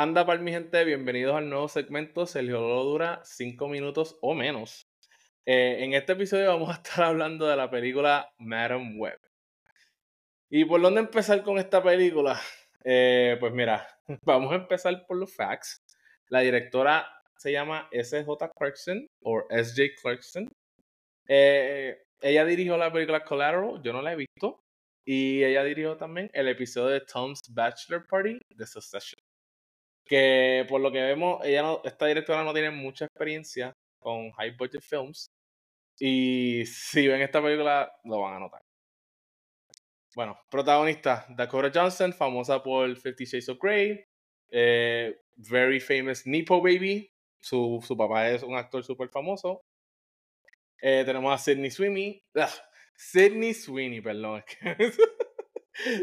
Anda para mi gente, bienvenidos al nuevo segmento. Sergio Lolo dura 5 minutos o menos. Eh, en este episodio vamos a estar hablando de la película Madam Web. ¿Y por dónde empezar con esta película? Eh, pues mira, vamos a empezar por los facts. La directora se llama S.J. Clarkson o S.J. Clarkson. Eh, ella dirigió la película Collateral, yo no la he visto. Y ella dirigió también el episodio de Tom's Bachelor Party de Succession que por lo que vemos, ella no, esta directora no tiene mucha experiencia con high budget films. Y si ven esta película, lo van a notar. Bueno, protagonista, Dakota Johnson, famosa por Fifty Shades of Grey. Eh, very famous Nepo Baby. Su, su papá es un actor súper famoso. Eh, tenemos a Sidney Sweeney. Sidney Sweeney, perdón.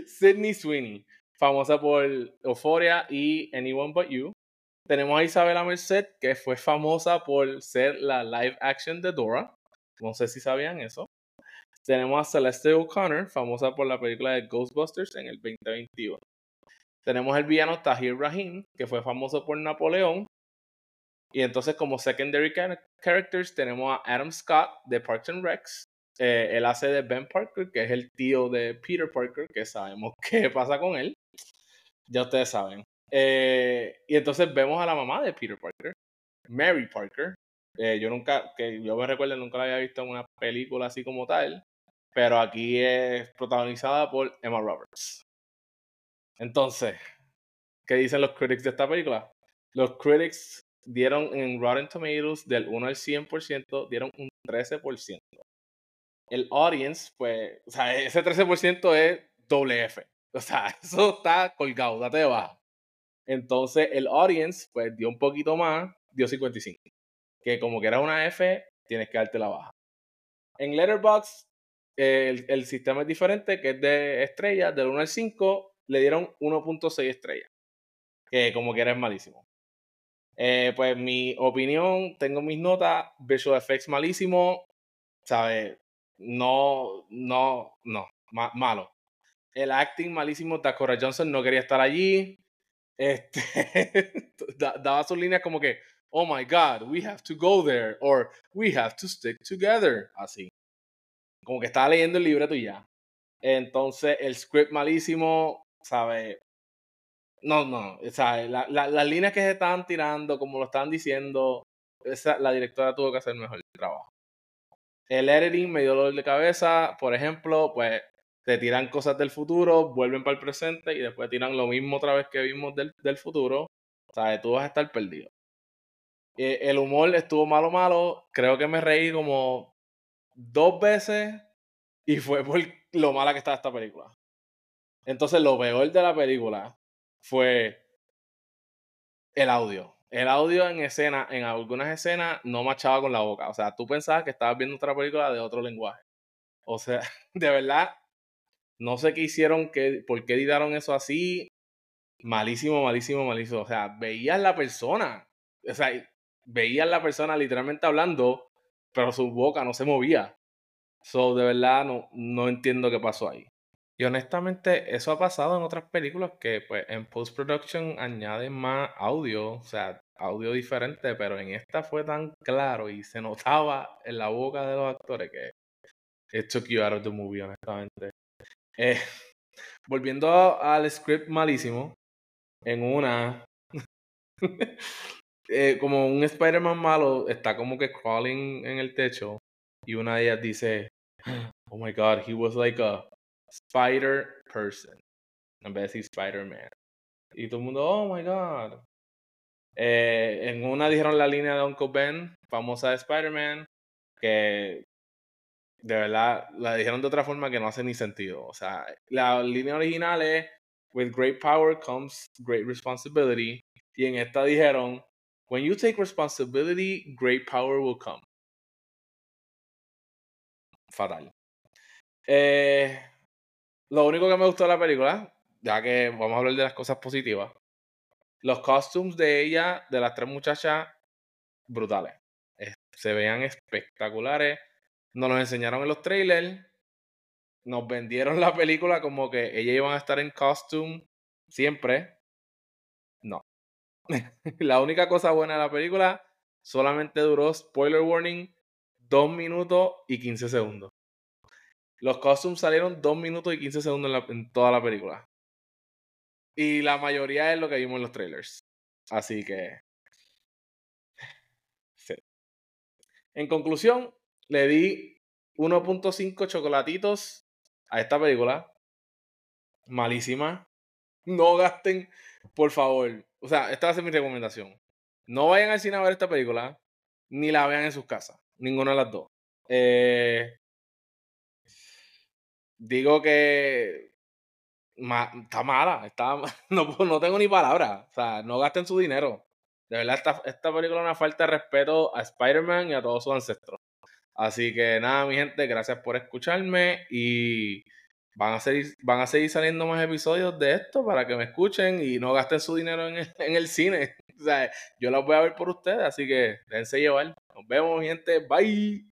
Sidney Sweeney famosa por Euphoria y Anyone But You. Tenemos a Isabela Merced, que fue famosa por ser la live action de Dora. No sé si sabían eso. Tenemos a Celeste O'Connor, famosa por la película de Ghostbusters en el 2021. Tenemos el villano Tahir Rahim, que fue famoso por Napoleón. Y entonces como secondary characters tenemos a Adam Scott de Parks and Recs, eh, él hace de Ben Parker, que es el tío de Peter Parker, que sabemos qué pasa con él. Ya ustedes saben. Eh, y entonces vemos a la mamá de Peter Parker, Mary Parker. Eh, yo nunca, que yo me recuerdo, nunca la había visto en una película así como tal, pero aquí es protagonizada por Emma Roberts. Entonces, ¿qué dicen los critics de esta película? Los critics dieron en Rotten Tomatoes del 1 al 100%, dieron un 13% el audience, pues, o sea, ese 13% es doble F. O sea, eso está colgado, date de baja. Entonces, el audience, pues, dio un poquito más, dio 55. Que como que era una F, tienes que darte la baja. En Letterboxd, el, el, sistema es diferente, que es de estrellas, del 1 al 5, le dieron 1.6 estrellas. Que como que era malísimo. Eh, pues mi opinión, tengo mis notas, visual effects malísimo, ¿sabes? No, no, no, malo. El acting malísimo, Dakota Johnson no quería estar allí. Este, daba sus líneas como que, oh my god, we have to go there, or we have to stick together, así. Como que estaba leyendo el libreto y ya. Entonces, el script malísimo, ¿sabes? No, no, o sea, la, las líneas que se estaban tirando, como lo estaban diciendo, esa, la directora tuvo que hacer mejor trabajo. El editing me dio dolor de cabeza. Por ejemplo, pues te tiran cosas del futuro, vuelven para el presente y después tiran lo mismo otra vez que vimos del, del futuro. O sea, tú vas a estar perdido. Eh, el humor estuvo malo, malo. Creo que me reí como dos veces y fue por lo mala que estaba esta película. Entonces, lo peor de la película fue el audio el audio en escena, en algunas escenas, no machaba con la boca. O sea, tú pensabas que estabas viendo otra película de otro lenguaje. O sea, de verdad, no sé qué hicieron, qué, por qué editaron eso así. Malísimo, malísimo, malísimo. O sea, veías la persona. O sea, veías la persona literalmente hablando, pero su boca no se movía. So, de verdad, no, no entiendo qué pasó ahí. Y honestamente, eso ha pasado en otras películas que pues en post-production añaden más audio, o sea, audio diferente, pero en esta fue tan claro y se notaba en la boca de los actores que esto took you out of the movie, honestamente. Eh, volviendo al script malísimo, en una, eh, como un Spider-Man malo está como que crawling en el techo y una de ellas dice, oh my god, he was like a Spider Person. En vez de decir Spider-Man. Y todo el mundo, oh my god. Eh, en una dijeron la línea de Uncle Ben, famosa de Spider-Man, que de verdad la dijeron de otra forma que no hace ni sentido. O sea, la línea original es: With great power comes great responsibility. Y en esta dijeron: When you take responsibility, great power will come. Fatal. Eh, lo único que me gustó de la película, ya que vamos a hablar de las cosas positivas, los costumes de ella, de las tres muchachas, brutales. Se veían espectaculares. Nos los enseñaron en los trailers. Nos vendieron la película como que ellas iban a estar en costume siempre. No. la única cosa buena de la película solamente duró, spoiler warning, 2 minutos y 15 segundos. Los costumes salieron 2 minutos y 15 segundos en, toda la película. Y la mayoría es lo que vimos en los trailers. Así que. En conclusión, le di 1.5 chocolatitos a esta película. Malísima. No gasten, por favor. O sea, esta va a ser mi recomendación. No vayan al cine a ver esta película, ni la vean en sus casas. Ninguna de las dos. Eh, digo que está mala. Está, no, no tengo ni palabras. O sea, no gasten su dinero. De verdad, esta, esta película es una falta de respeto a Spider-Man y a todos sus ancestros. Así que nada, mi gente, gracias por escucharme y van a, seguir, van a seguir saliendo más episodios de esto para que me escuchen y no gasten su dinero en el, en el cine. O sea, yo los voy a ver por ustedes, así que déjense llevar. Nos vemos, gente. Bye.